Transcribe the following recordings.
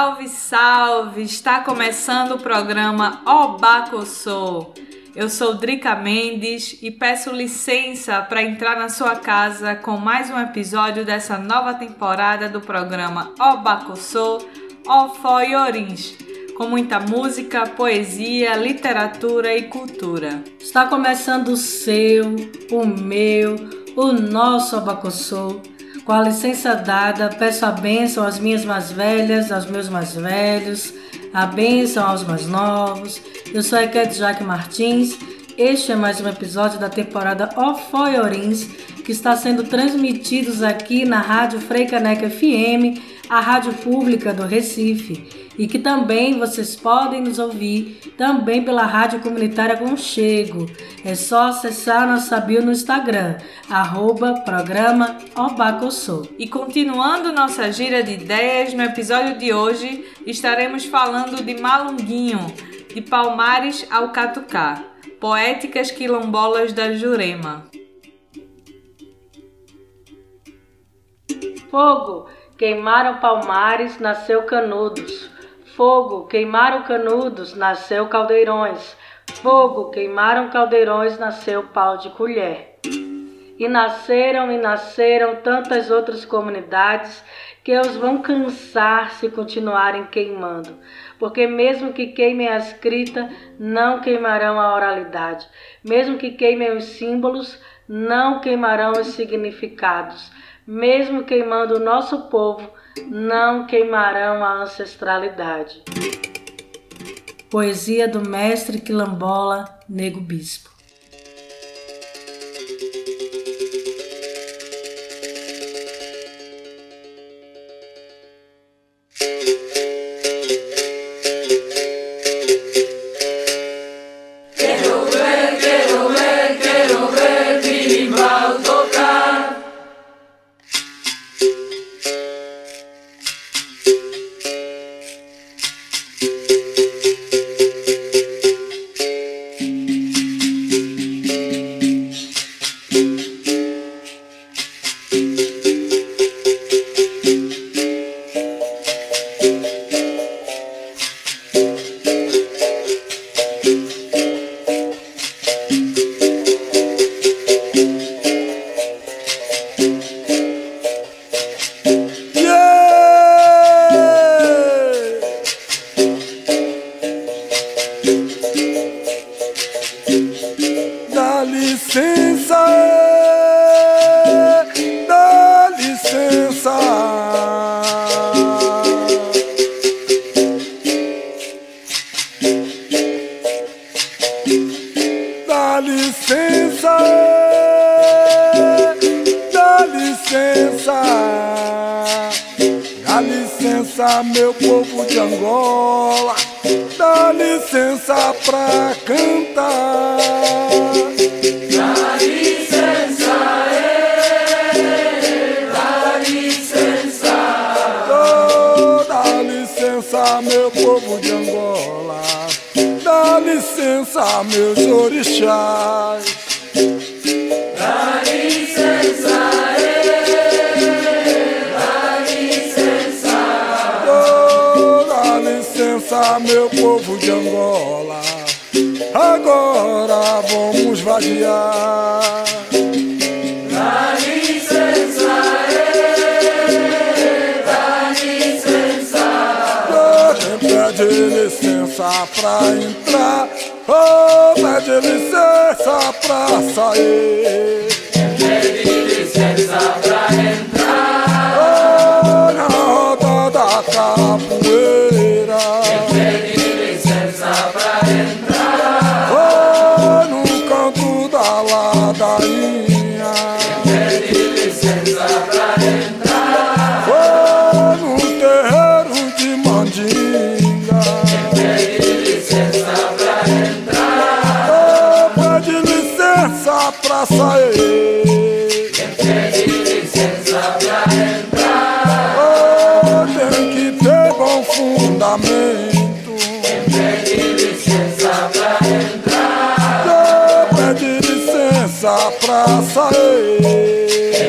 Salve, salve! Está começando o programa Obacossô. Eu sou Drica Mendes e peço licença para entrar na sua casa com mais um episódio dessa nova temporada do programa Obacossô, Ofó e Orins, com muita música, poesia, literatura e cultura. Está começando o seu, o meu, o nosso Obacossô com a licença dada, peço a bênção às minhas mais velhas, aos meus mais velhos, a bênção aos mais novos. Eu sou a Ekete Jaque Martins. Este é mais um episódio da temporada Ofoiorins, que está sendo transmitidos aqui na Rádio Freicaneca FM, a rádio pública do Recife e que também vocês podem nos ouvir também pela Rádio Comunitária Conchego. É só acessar nossa bio no Instagram, arroba programa Obacossô. E continuando nossa gira de ideias, no episódio de hoje estaremos falando de Malunguinho, de Palmares ao Catucá, poéticas quilombolas da Jurema. Fogo, queimaram Palmares, nasceu Canudos. Fogo, queimaram canudos, nasceu caldeirões. Fogo, queimaram caldeirões, nasceu pau de colher. E nasceram e nasceram tantas outras comunidades que os vão cansar se continuarem queimando, porque mesmo que queimem a escrita, não queimarão a oralidade, mesmo que queimem os símbolos, não queimarão os significados, mesmo queimando o nosso povo, não queimarão a ancestralidade. Poesia do mestre quilombola Nego Bispo. Pede licença pra entrar, oh, pede licença pra sair. Pede licença pra entrar, sair. Pede licença pra entrar, oh, tem que ter bom fundamento. Pede licença pra entrar, licença pra sair.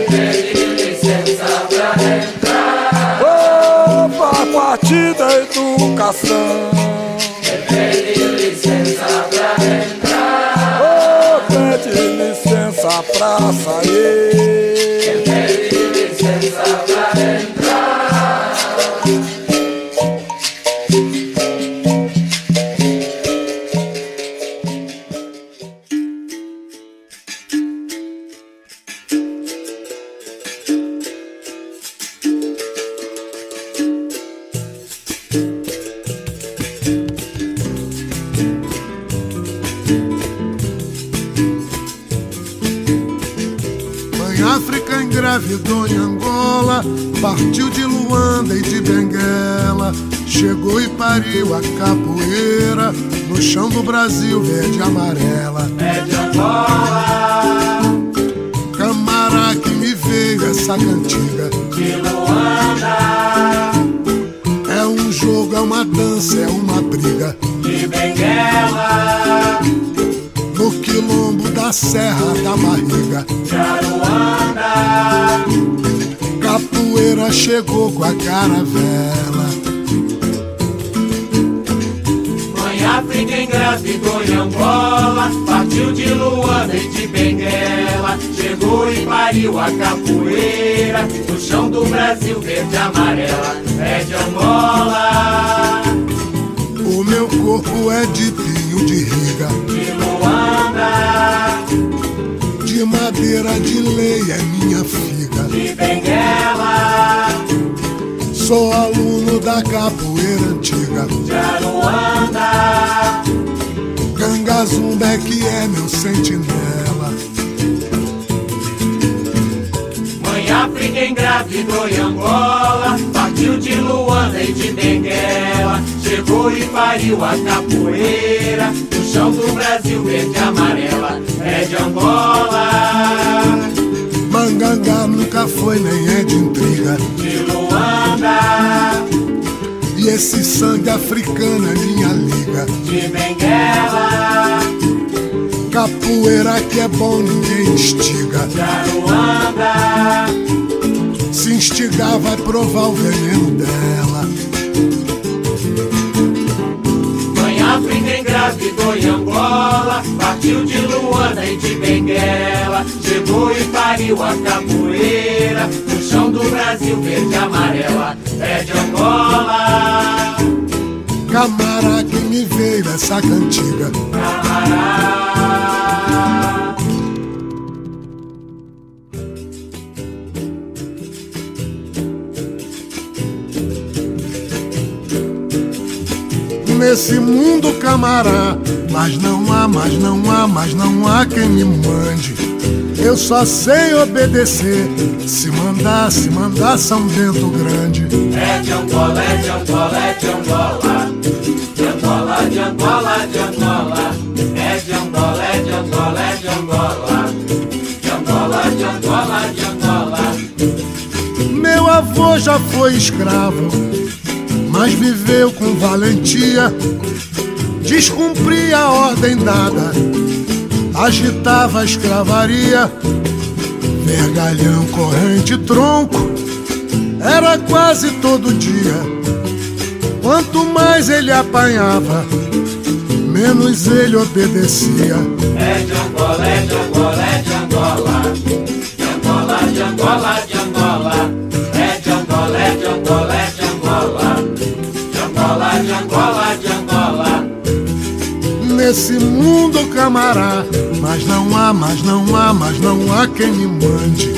Pede licença pra entrar, oh, pra partir da educação. Pede licença pra entrar, oh, pede licença pra sair. Engravidou em Angola, partiu de Luanda e de Benguela, chegou e pariu a capoeira no chão do Brasil verde e amarela. É de Angola, Camará que me veio essa cantiga. de Luanda, É um jogo, é uma dança, é uma briga. de Benguela, No quilombo da Serra da Barriga. de Aruanda, Capoeira chegou com a caravela. Mãe África engravidou em Angola, partiu de Luanda e de Benguela, chegou e pariu a capoeira, no chão do Brasil verde e amarela, é de Angola, O meu corpo é de pinho de riga. De madeira de lei é minha figa. de Benguela, Sou aluno da capoeira antiga. de Aruanda, Cangazumba é que é meu sentinela. Mãe África engravidou em Angola, partiu de Luanda e de Benguela, chegou e pariu a capoeira, chão do Brasil verde e amarela, é de Angola, Mangangá nunca foi nem é de intriga. de Luanda, E esse sangue africano é minha liga. de Benguela, Capoeira que é bom, ninguém instiga. de Aruanda, Se instigar, vai provar o veneno dela. Engravidou em Angola, partiu de Luanda e de Benguela, chegou e pariu a capoeira, no chão do Brasil verde e amarela, é de Angola, Camará que me veio essa cantiga. Camará. Nesse mundo, camará, mas não há, mas não há, mas não há quem me mande. Eu só sei obedecer. Se mandar, se mandar São Bento Grande. É de Angola, é de Angola, é de Angola. De Angola, de Angola, de Angola. É de Angola, é de Angola, é de Angola. De Angola, de Angola, de Angola. Meu avô já foi escravo, mas viveu com valentia. Descumpria a ordem dada, agitava a escravaria. Vergalhão, corrente, tronco, era quase todo dia. Quanto mais ele apanhava, menos ele obedecia. É de Angola, é de Angola, é de Angola. De Angola, de Angola, Nesse mundo camará, mas não há, mas não há, mas não há quem me mande.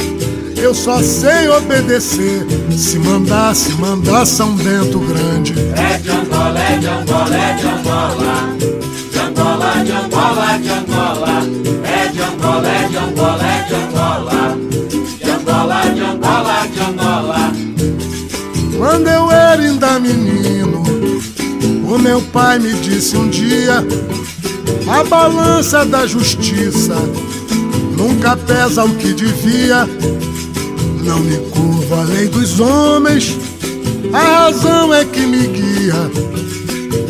Eu só sei obedecer, se mandar, se mandar São Bento Grande. É de Angola, é de Angola, é de Angola. De Angola, de Angola, de Angola. É de Angola, é de Angola, é de Angola. De Angola, de Angola, de Angola. Quando eu era ainda menino, o meu pai me disse um dia: a balança da justiça nunca pesa o que devia. Não me curvo a lei dos homens, a razão é que me guia.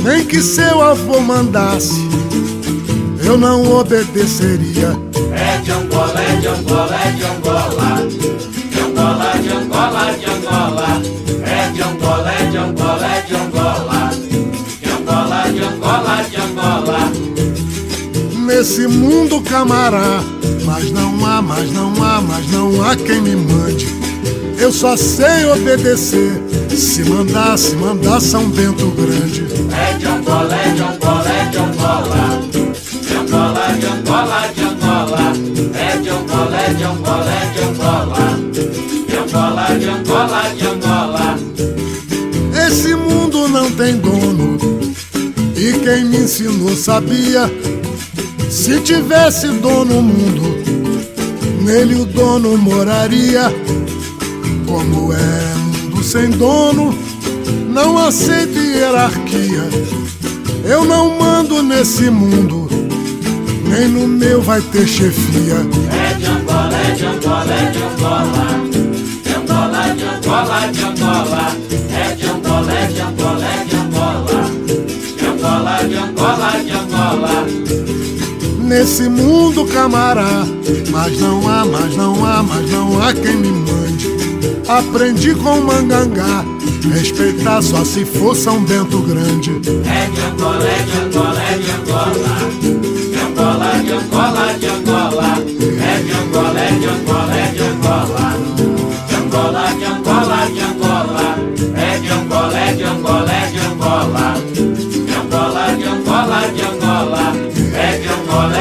Nem que seu avô mandasse, eu não obedeceria. É de Angola, é de Angola, é de Angola. De Angola, de Angola, de Angola. Nesse mundo camará, mas não há, mas não há, mas não há quem me mande. Eu só sei obedecer. Se mandar, se mandar São Bento Grande. É de Angola, é de Angola, é de Angola. De Angola, de Angola, de Angola. É de Angola, é de Angola, é de Angola. De Angola, de Angola, de Angola. Esse mundo não tem dono. E quem me ensinou sabia. Se tivesse dono o mundo, nele o dono moraria. Como é mundo sem dono, não aceito hierarquia. Eu não mando nesse mundo, nem no meu vai ter chefia. É de Angola, é de Angola, é de Angola. De Angola, de Angola, de Angola. É de Angola, é de Angola, é de Angola. De Angola, de Angola, de Angola. Nesse mundo camará, mas não há, mas não há, mas não há quem me mande. Aprendi com mangangá, respeitar só se for São Bento Grande. É de Angola, é de Angola, é de Angola. De Angola, de Angola, de Angola. É de Angola, é de Angola, é de Angola.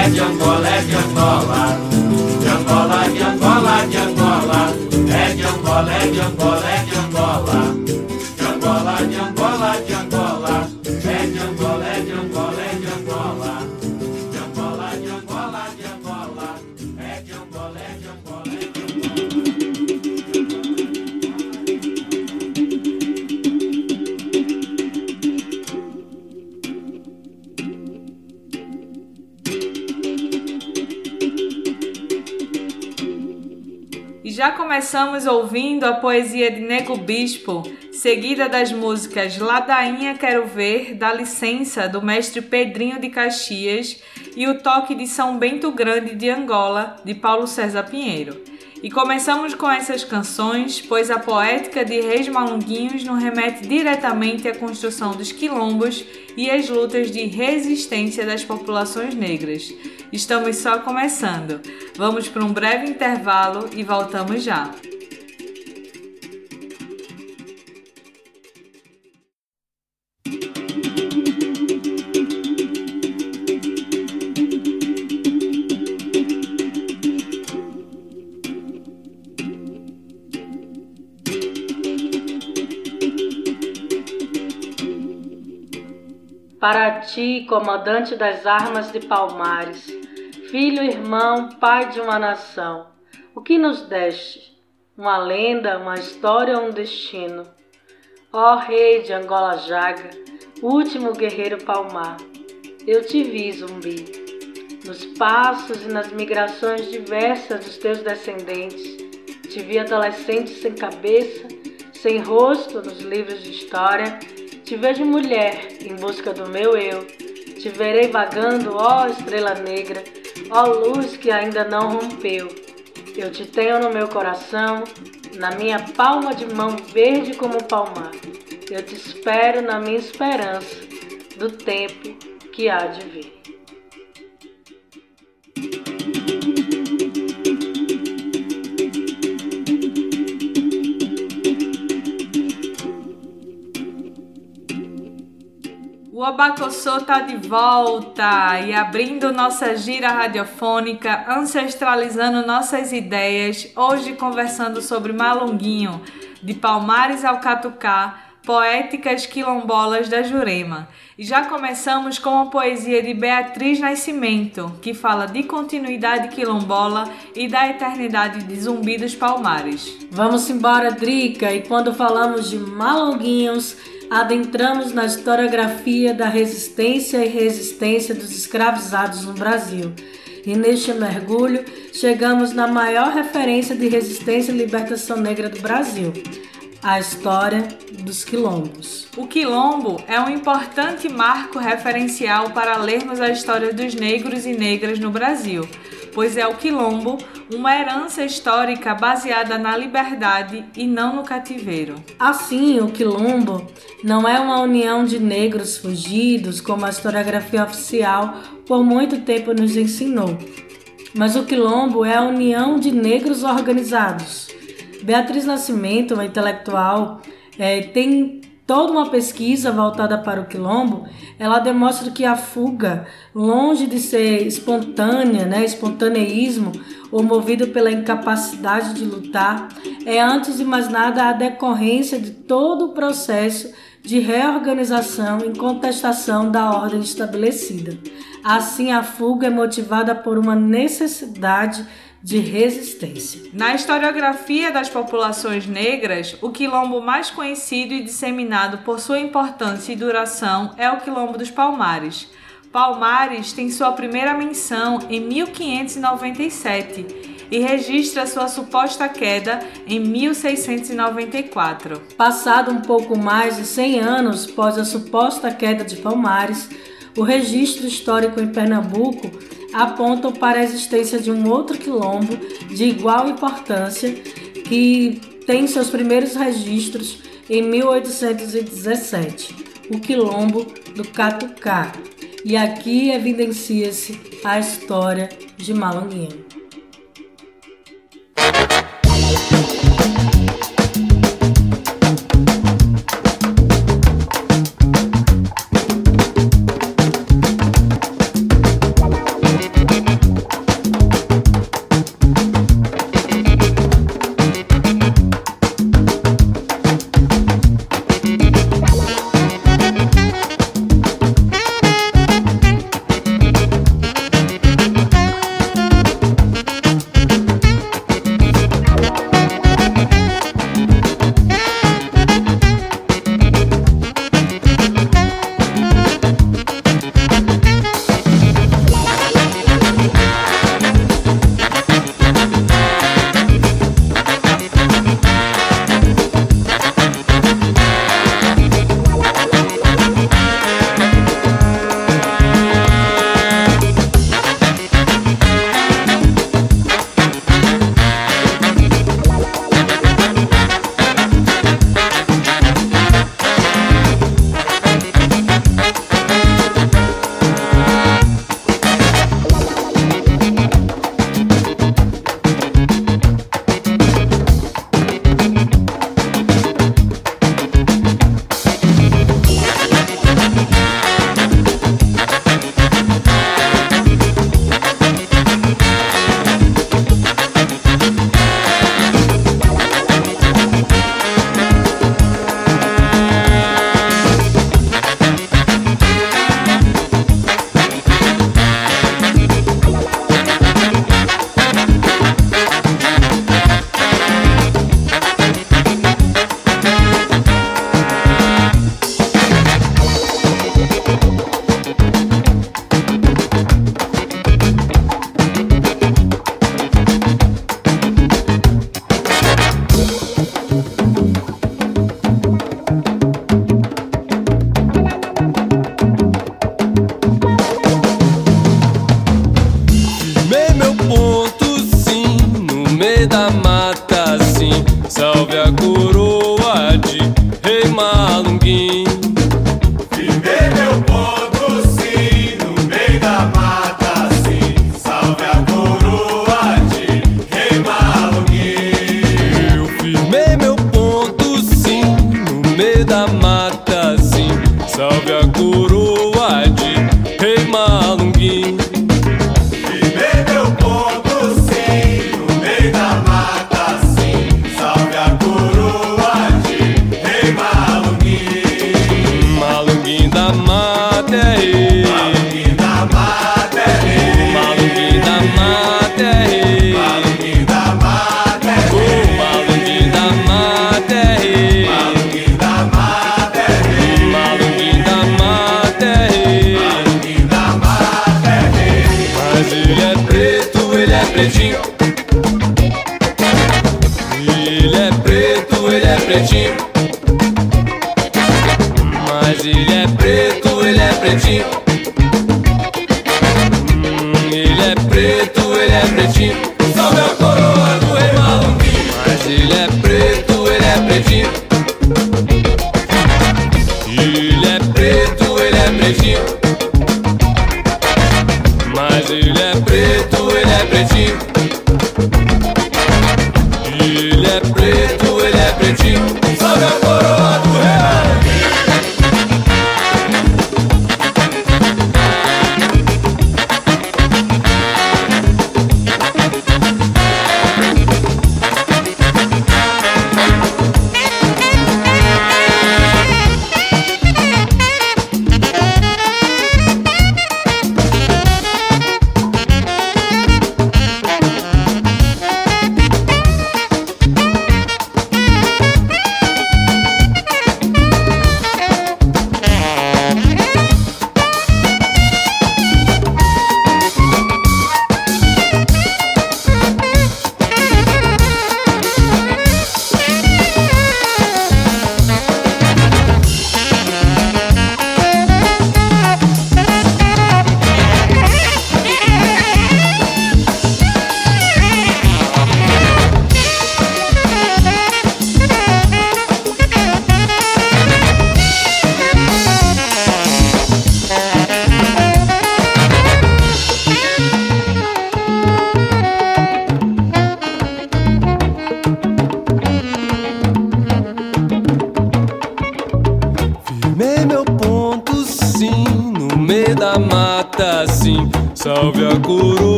É de Angola, é de Angola. De Angola, de Angola, de Angola. É de Angola, é de Angola, é de Angola. Começamos ouvindo a poesia de Nego Bispo, seguida das músicas Ladainha Quero Ver, Dá Licença, do mestre Pedrinho de Caxias, e o Toque de São Bento Grande de Angola, de Paulo César Pinheiro. E começamos com essas canções, pois a poética de Reis Malunguinhos nos remete diretamente à construção dos quilombos e às lutas de resistência das populações negras. Estamos só começando. Vamos para um breve intervalo e voltamos já. Para ti, comandante das armas de Palmares, filho, irmão, pai de uma nação, o que nos deste? Uma lenda, uma história ou um destino? Ó rei de Angola Jaga, último guerreiro palmar, eu te vi, zumbi, nos passos e nas migrações diversas dos teus descendentes. Te vi adolescente sem cabeça, sem rosto nos livros de história. Te vejo mulher em busca do meu eu. Te verei vagando, ó estrela negra, ó luz que ainda não rompeu. Eu te tenho no meu coração, na minha palma de mão verde como palmar. Eu te espero na minha esperança do tempo que há de vir. O Abacossô tá de volta e abrindo nossa gira radiofônica, ancestralizando nossas ideias, hoje conversando sobre Malunguinho, de Palmares ao Catucá, Poéticas Quilombolas da Jurema. E já começamos com a poesia de Beatriz Nascimento, que fala de continuidade quilombola e da eternidade de Zumbi dos Palmares. Vamos embora, Drica, e quando falamos de malonguinhos, adentramos na historiografia da resistência e resistência dos escravizados no Brasil. E neste mergulho, chegamos na maior referência de resistência e libertação negra do Brasil, a história dos quilombos. O quilombo é um importante marco referencial para lermos a história dos negros e negras no Brasil, pois é o quilombo uma herança histórica baseada na liberdade e não no cativeiro. Assim, o quilombo não é uma união de negros fugidos, como a historiografia oficial por muito tempo nos ensinou, mas o quilombo é a união de negros organizados Beatriz Nascimento, uma intelectual, é, tem toda uma pesquisa voltada para o quilombo. Ela demonstra que a fuga, longe de ser espontânea, né, espontaneísmo, ou movido pela incapacidade de lutar, é antes de mais nada a decorrência de todo o processo de reorganização em contestação da ordem estabelecida. Assim, a fuga é motivada por uma necessidade de resistência. Na historiografia das populações negras, o quilombo mais conhecido e disseminado por sua importância e duração é o Quilombo dos Palmares. Palmares tem sua primeira menção em 1597 e registra sua suposta queda em 1694. Passado um pouco mais de 100 anos após a suposta queda de Palmares, o registro histórico em Pernambuco apontam para a existência de um outro quilombo de igual importância que tem seus primeiros registros em 1817, o quilombo do Catucá. E aqui evidencia-se a história de Malonguinho.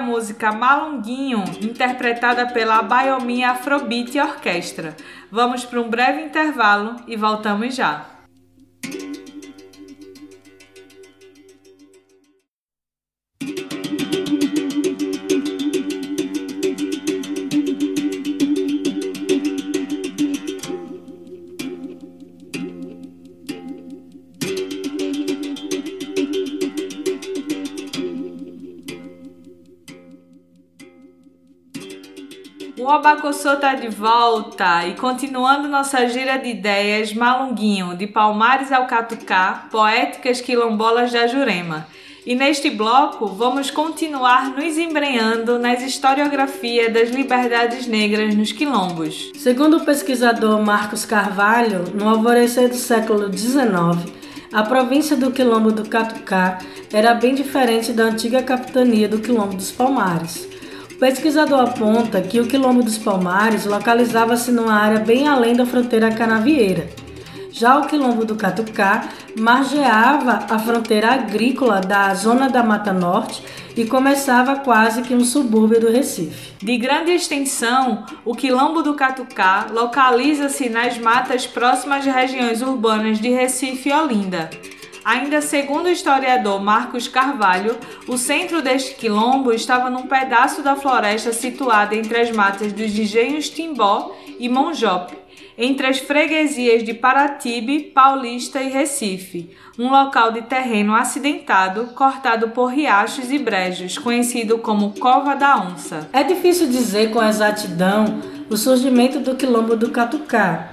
música Malunguinho, interpretada pela Biomi Afrobeat Orquestra. Vamos para um breve intervalo e voltamos já. O Abacossô tá de volta e continuando nossa gira de ideias, Malunguinho, de Palmares ao Catucá, poéticas quilombolas da Jurema. E neste bloco vamos continuar nos embrenhando nas historiografias das liberdades negras nos quilombos. Segundo o pesquisador Marcos Carvalho, no alvorecer do século XIX, a província do Quilombo do Catucá era bem diferente da antiga capitania do Quilombo dos Palmares. O pesquisador aponta que o Quilombo dos Palmares localizava-se numa área bem além da fronteira canavieira já o quilombo do Catucá margeava a fronteira agrícola da zona da Mata Norte e começava quase que um subúrbio do Recife. De grande extensão, o quilombo do Catucá localiza-se nas matas próximas às regiões urbanas de Recife e Olinda. Ainda segundo o historiador Marcos Carvalho, o centro deste quilombo estava num pedaço da floresta situada entre as matas dos engenhos Timbó e Monjope, entre as freguesias de Paratibe, Paulista e Recife, um local de terreno acidentado, cortado por riachos e brejos, conhecido como Cova da Onça. É difícil dizer com exatidão o surgimento do quilombo do Catucá,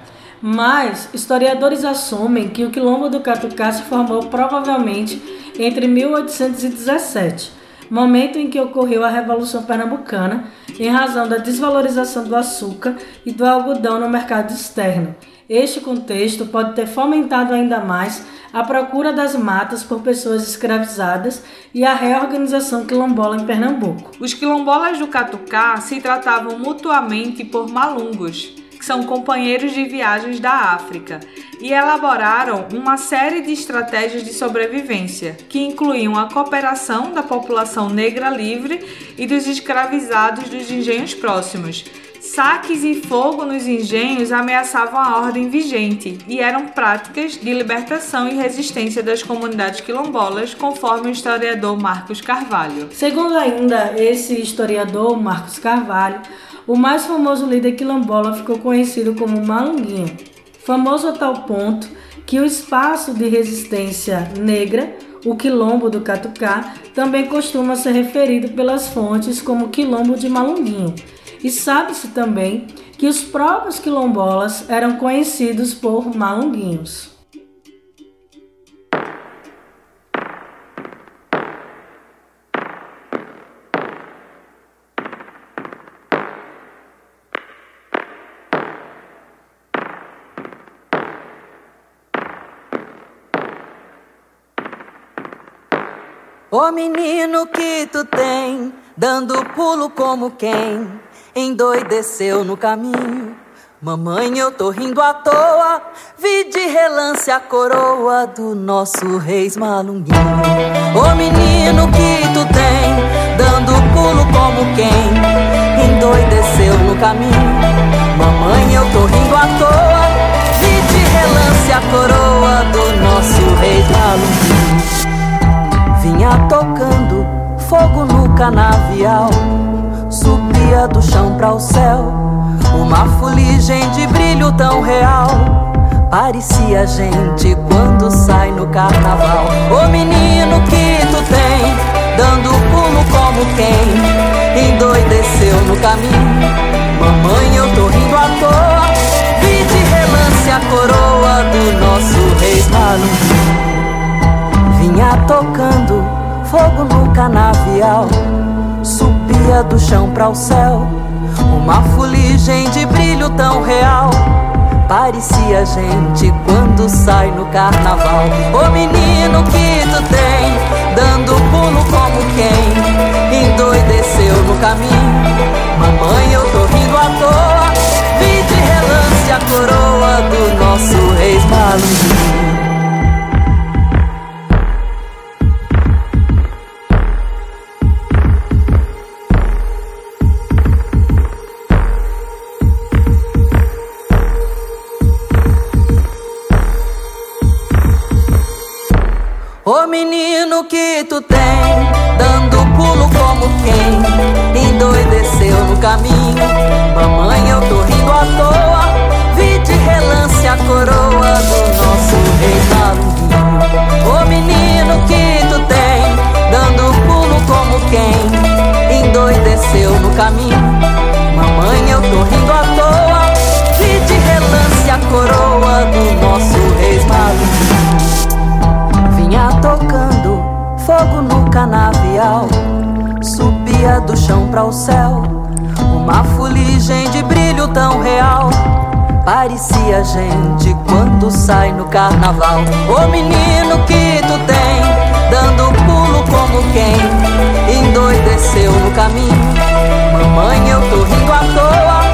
mas historiadores assumem que o quilombo do Catucá se formou provavelmente entre 1817, momento em que ocorreu a Revolução Pernambucana em razão da desvalorização do açúcar e do algodão no mercado externo. Este contexto pode ter fomentado ainda mais a procura das matas por pessoas escravizadas e a reorganização quilombola em Pernambuco. Os quilombolas do Catucá se tratavam mutuamente por malungos são companheiros de viagens da África, e elaboraram uma série de estratégias de sobrevivência, que incluíam a cooperação da população negra livre e dos escravizados dos engenhos próximos. Saques e fogo nos engenhos ameaçavam a ordem vigente e eram práticas de libertação e resistência das comunidades quilombolas, conforme o historiador Marcos Carvalho. Segundo ainda esse historiador Marcos Carvalho, o mais famoso líder quilombola ficou conhecido como Malunguinho, famoso a tal ponto que o espaço de resistência negra, o quilombo do Catucá, também costuma ser referido pelas fontes como quilombo de Malunguinho. E sabe-se também que os próprios quilombolas eram conhecidos por malunguinhos. Ô menino que tu tem, dando pulo como quem endoideceu no caminho. Mamãe, eu tô rindo à toa, vi de relance a coroa do nosso reis malunguinho. Ô menino que tu tem, dando pulo como quem endoideceu no caminho. Mamãe, eu tô rindo à toa, vi de relance a coroa do nosso reis malunguinho vinha tocando fogo no canavial, subia do chão para o céu, uma fuligem de brilho tão real. Parecia gente quando sai no carnaval. Ô menino que tu tem, dando pulo como quem endoideceu no caminho. Mamãe, eu tô rindo à toa, vi de relance a coroa do nosso rei Malum vinha tocando fogo no canavial, subia do chão para o céu, uma fuligem de brilho tão real. Parecia gente quando sai no carnaval. Ô menino que tu tem, dando pulo como quem endoideceu no caminho. Mamãe, eu tô rindo à toa, vi de relance a coroa do nosso rei Malunguinho. Menino que tu tem, dando pulo como quem endoideceu no caminho. Mamãe, eu tô rindo à toa, vi de relance a coroa do nosso rei Malunguinho. Ô menino que tu tem, dando pulo como quem endoideceu no caminho. Subia do chão para o céu. Uma fuligem de brilho tão real. Parecia gente quando sai no carnaval. Ô menino que tu tem, dando pulo como quem endoideceu no caminho. Mamãe, eu tô rindo à toa.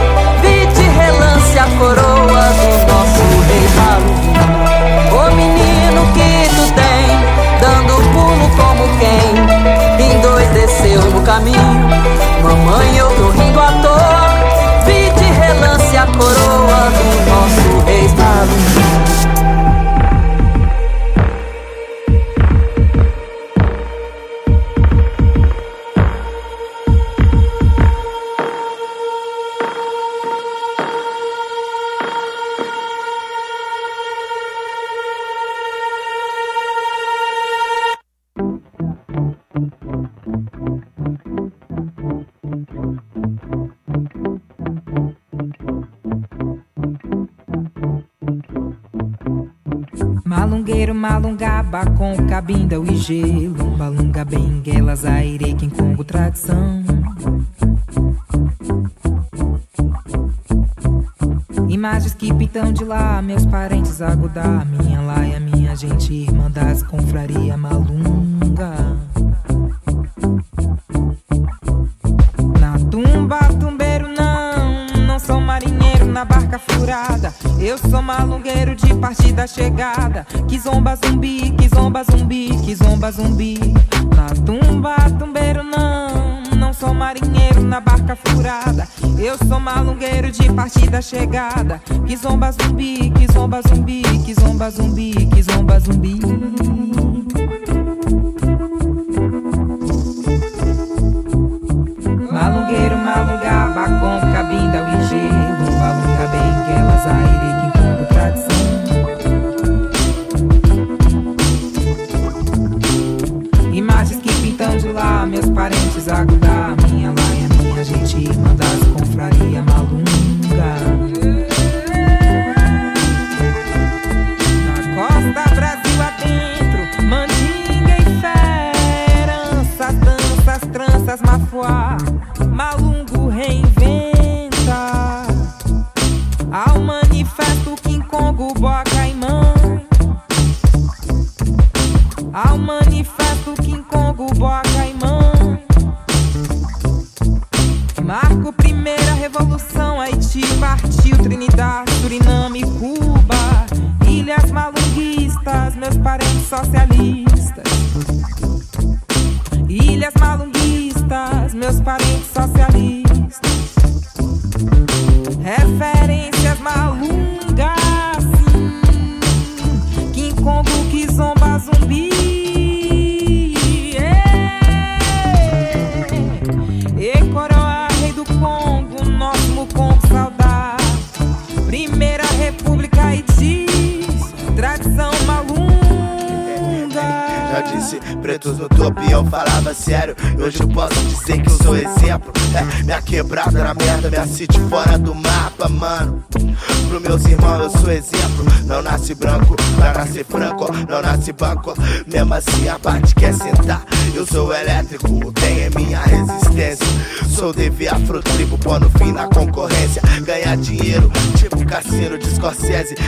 Caminho. Com cabinda e gelo. Balunga, benguelas, aire, quem congo, tradição. Imagens que pintam de lá, meus parentes agudar Minha laia, minha gente, irmã das confraria malunga eu sou malungueiro de partida chegada. Que zomba zumbi, que zomba zumbi, que zomba zumbi. Na tumba, tumbeiro não. Não sou marinheiro na barca furada. Eu sou malungueiro de partida chegada. Que zomba zumbi, que zomba zumbi, que zomba zumbi, que zomba zumbi. Malungueiro, malungaba com cabinda. Malunga bem que elas aire. lá, meus parentes agudar.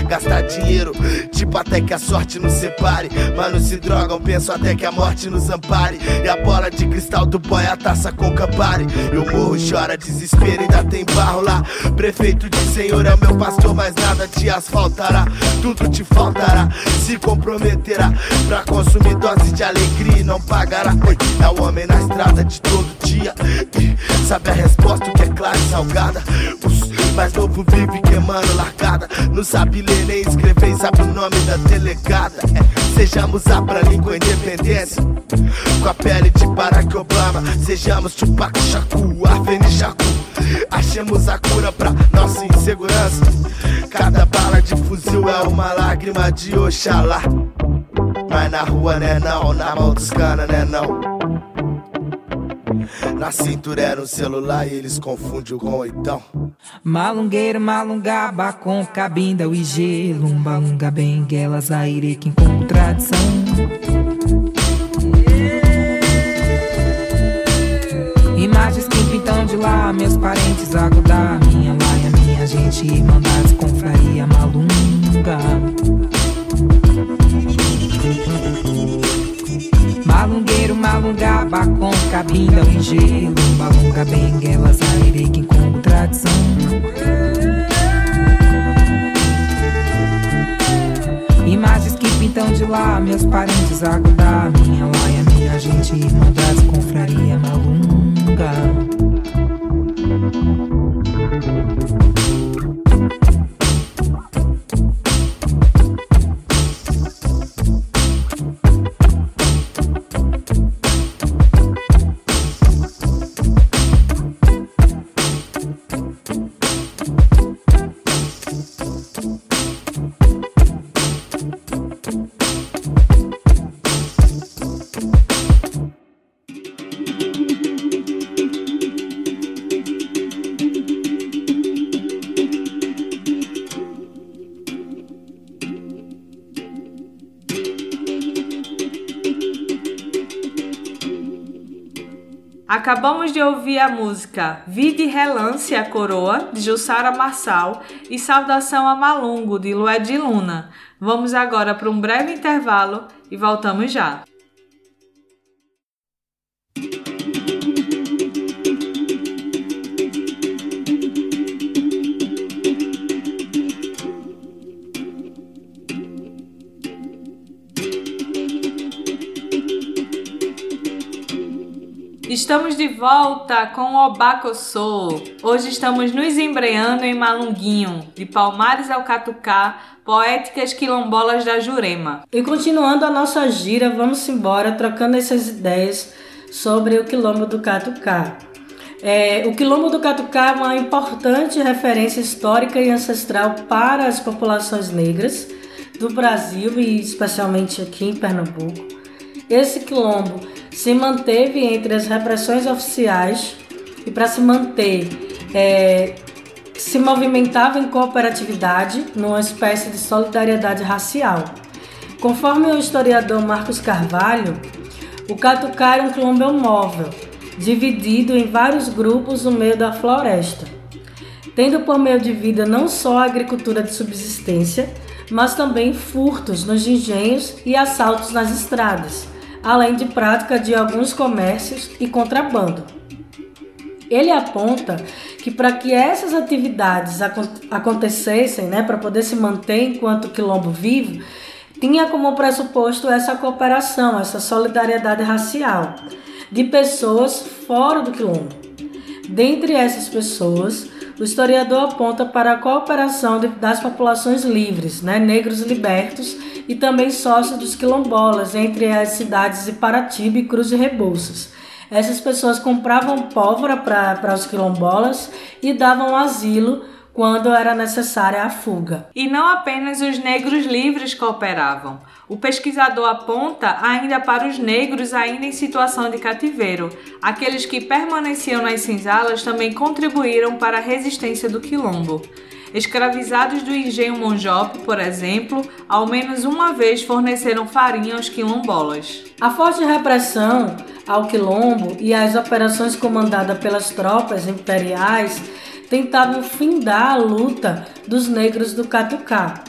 Gastar dinheiro, tipo até que a sorte nos separe. Mano, se drogam, penso até que a morte nos ampare. E a bola de cristal do boy, a taça com. E o morro chora desespero, ainda tem barro lá. Prefeito de Senhor é o meu pastor, mas nada te asfaltará. Tudo te faltará, se comprometerá. Pra consumir dose de alegria e não pagará. É o homem na estrada de todo dia. Sabe a resposta, o que é claro e salgada. Os mais novo vive queimando largada. Não sabe ler nem escrever, sabe o nome da delegada. É, sejamos a pra língua independência. Com a pele de Barack Obama Sejamos Tupac Shakur, Arveni Shakur Achemos a cura pra nossa insegurança Cada bala de fuzil é uma lágrima de Oxalá Mas na rua né não, na mão dos cana né não na cintura era um celular e eles confundem com oitão. Malungueiro, malungaba com cabinda, o IG, lumba, lunga, benguela, zaire, que encontra tradição. Imagens que pintam de lá, meus parentes agudar, minha laia, minha gente, irmandades, confraria, malunga. Malungueiro, malunga, bacon, cabinda, um gelo, malunga, benguela, zaire, que com tradição. Imagens que pintam de lá, meus parentes, zago da minha laia, minha gente, irmandades, confraria malunga. Acabamos de ouvir a música Vide Relance a Coroa, de Jussara Marçal, e Saudação a Malungo, de Lued Luna. Vamos agora para um breve intervalo e voltamos já. Estamos de volta com o Obacossô. Hoje estamos nos embreando em Malunguinho, de Palmares ao Catucá, poéticas quilombolas da Jurema. E continuando a nossa gira, vamos embora trocando essas ideias sobre o quilombo do Catucá. É, o quilombo do Catucá é uma importante referência histórica e ancestral para as populações negras do Brasil e especialmente aqui em Pernambuco. Esse quilombo se manteve entre as repressões oficiais e para se manter é, se movimentava em cooperatividade numa espécie de solidariedade racial. Conforme o historiador Marcos Carvalho, o Catucá era um quilombo móvel, dividido em vários grupos no meio da floresta, tendo por meio de vida não só a agricultura de subsistência, mas também furtos nos engenhos e assaltos nas estradas além de prática de alguns comércios e contrabando. Ele aponta que para que essas atividades acontecessem, né, para poder se manter enquanto quilombo vivo, tinha como pressuposto essa cooperação, essa solidariedade racial de pessoas fora do quilombo. Dentre essas pessoas, o historiador aponta para a cooperação das populações livres, né, negros libertos e também sócio dos quilombolas entre as cidades de Paratiba e Cruz de Rebouças. Essas pessoas compravam pólvora para os quilombolas e davam asilo quando era necessária a fuga. E não apenas os negros livres cooperavam. O pesquisador aponta ainda para os negros ainda em situação de cativeiro. Aqueles que permaneciam nas senzalas também contribuíram para a resistência do quilombo. Escravizados do engenho Monjope, por exemplo, ao menos uma vez forneceram farinha aos quilombolas. A forte repressão ao quilombo e as operações comandadas pelas tropas imperiais tentavam findar a luta dos negros do Catucá.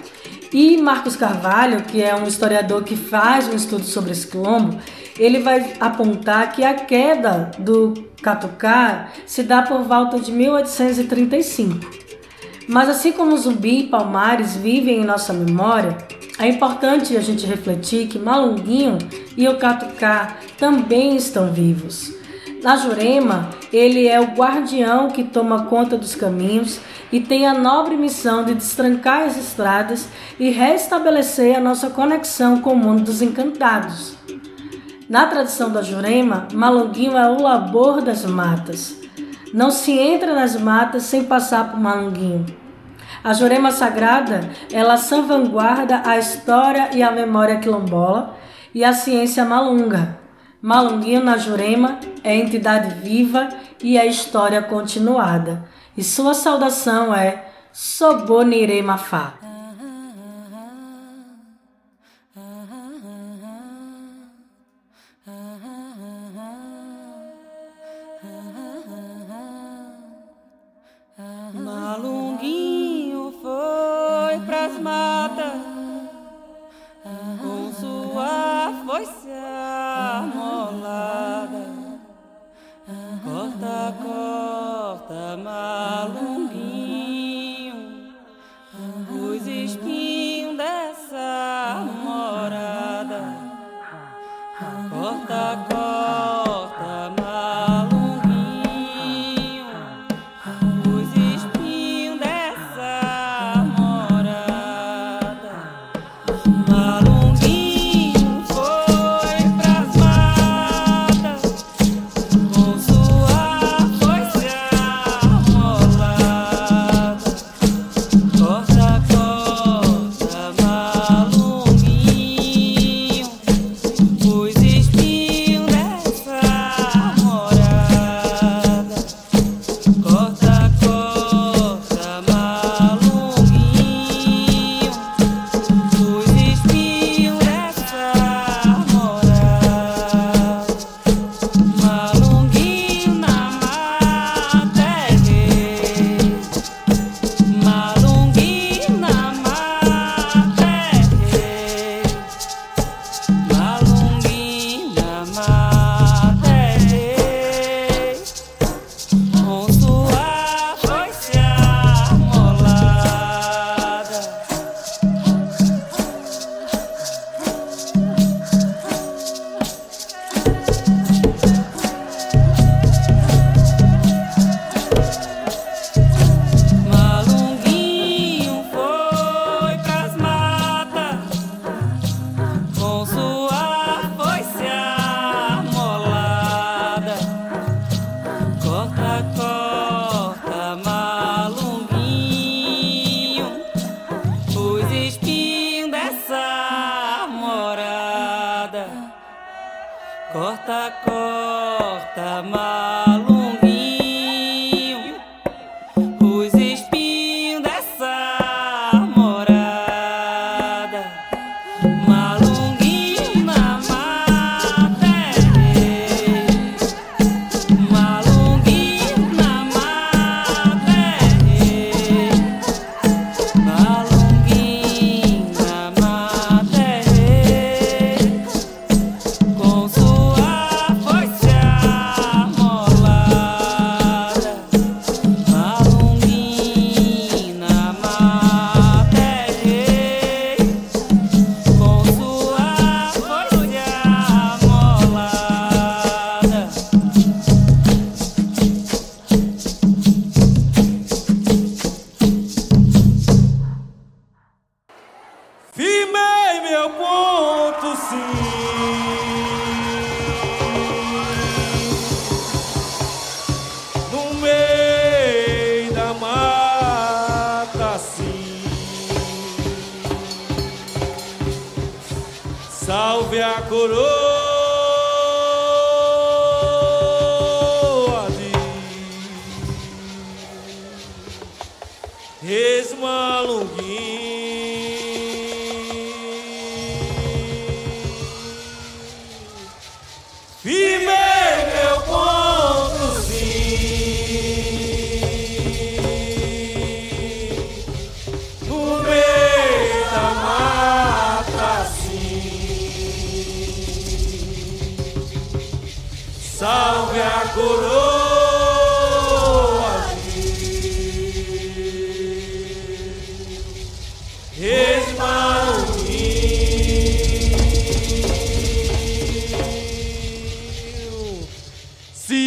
E Marcos Carvalho, que é um historiador que faz um estudo sobre esse quilombo, ele vai apontar que a queda do Catucá se dá por volta de 1835. Mas assim como Zumbi e Palmares vivem em nossa memória, é importante a gente refletir que Malunguinho e o Catucá também estão vivos. Na Jurema, ele é o guardião que toma conta dos caminhos e tem a nobre missão de destrancar as estradas e restabelecer a nossa conexão com o mundo dos encantados. Na tradição da Jurema, Malunguinho é o labor das matas. Não se entra nas matas sem passar por Malunguinho. A Jurema Sagrada, ela salvaguarda a história e a memória quilombola e a ciência malunga. Malunguinho Jurema é entidade viva e é história continuada. E sua saudação é the corta, mais.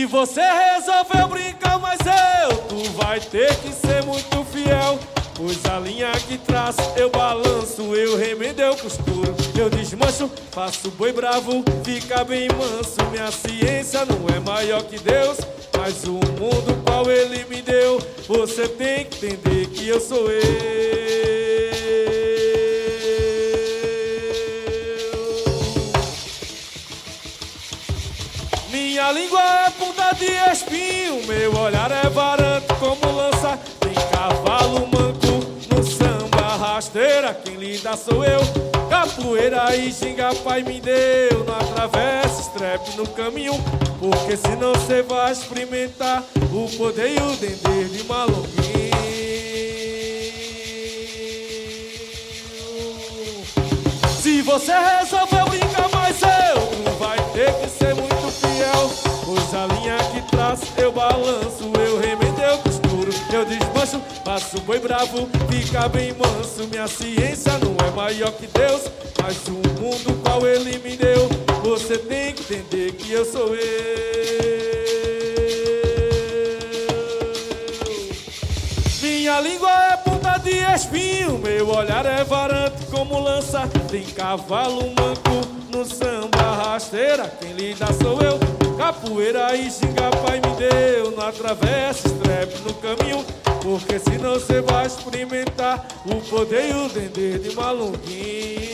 você resolveu brincar, mas eu Tu vai ter que ser muito fiel. Pois a linha que traço eu balanço Eu remendo, eu costuro, eu desmancho Faço boi bravo, fica bem manso, me assim que Deus, mas o mundo qual ele me deu, você tem que entender que eu sou ele. sou eu. Capoeira e xinga, pai me deu. Não atravessa strep no caminho, porque senão você vai experimentar o poder e o dendê de malonguinho. Se você resolveu brincar, mais eu vai ter que ser muito fiel. Pois a linha que traz eu balanço, eu remoto eu desmancho, faço boi bravo, fica bem manso. Minha ciência não é maior que Deus, mas o mundo qual ele me deu. Você tem que entender que eu sou eu. Minha língua é ponta de espinho, meu olhar é varante como lança. Tem cavalo manco no samba rasteira, quem lida sou eu. Capoeira e xinga pai me deu, não atravessa estrepe no caminho. Porque senão você vai experimentar o poder e o dendê de malunguinho.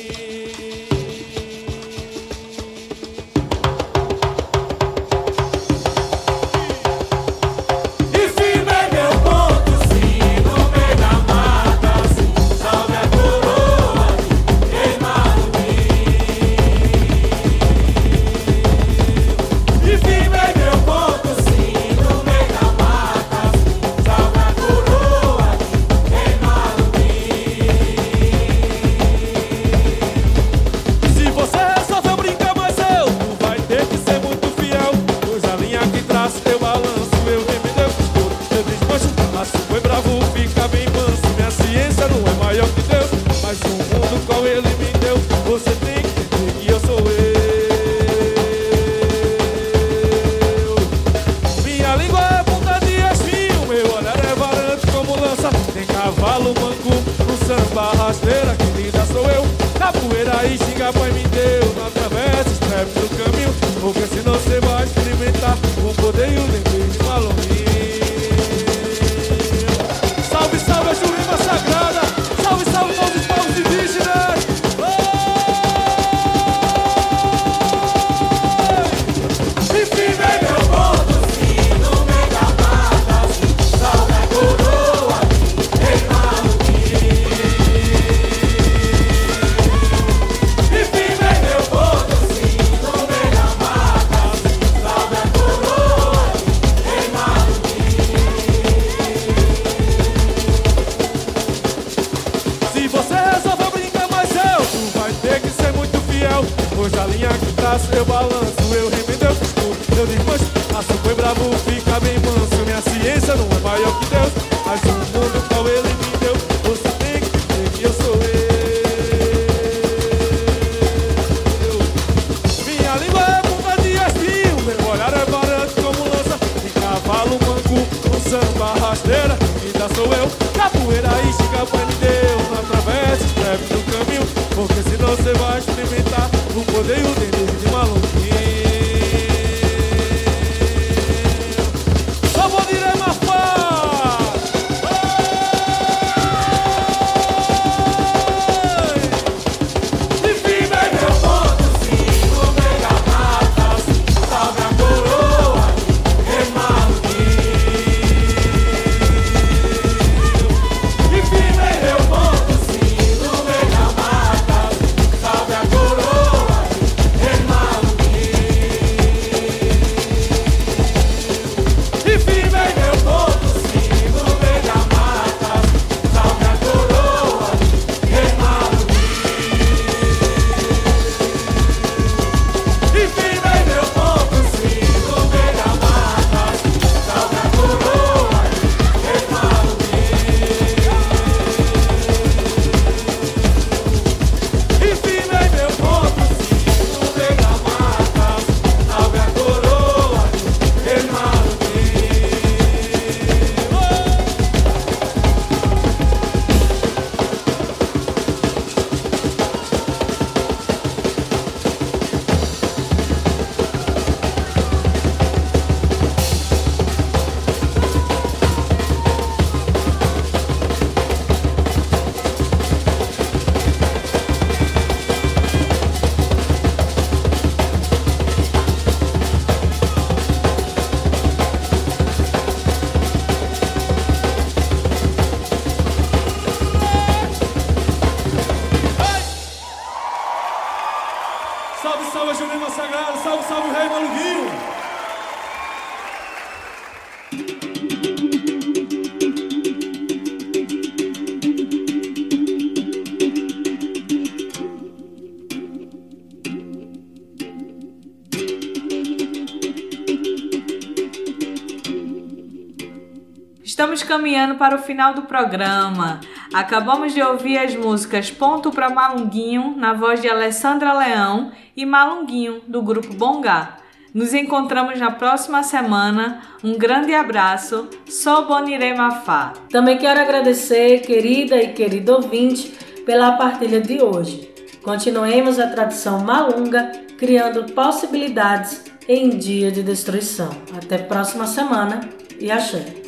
Caminhando para o final do programa. Acabamos de ouvir as músicas Ponto para Malunguinho, na voz de Alessandra Leão, e Malunguinho, do grupo Bongá. Nos encontramos na próxima semana. Um grande abraço. Sou Bonire Mafá. Também quero agradecer, querida e querido ouvinte, pela partilha de hoje. Continuemos a tradição malunga, criando possibilidades em dia de destruição. Até próxima semana e axé.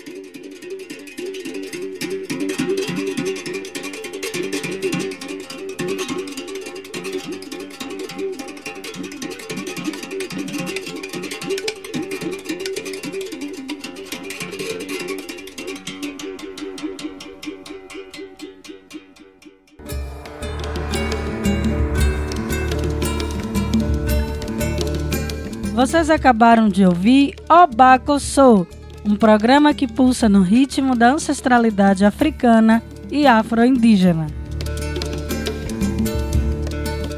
Vocês acabaram de ouvir Obacossô, um programa que pulsa no ritmo da ancestralidade africana e afro-indígena.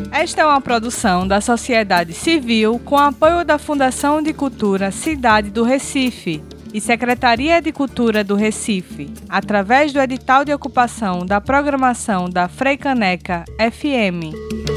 Esta é uma produção da sociedade civil com apoio da Fundação de Cultura Cidade do Recife e Secretaria de Cultura do Recife, através do edital de ocupação da programação da Freicaneca FM.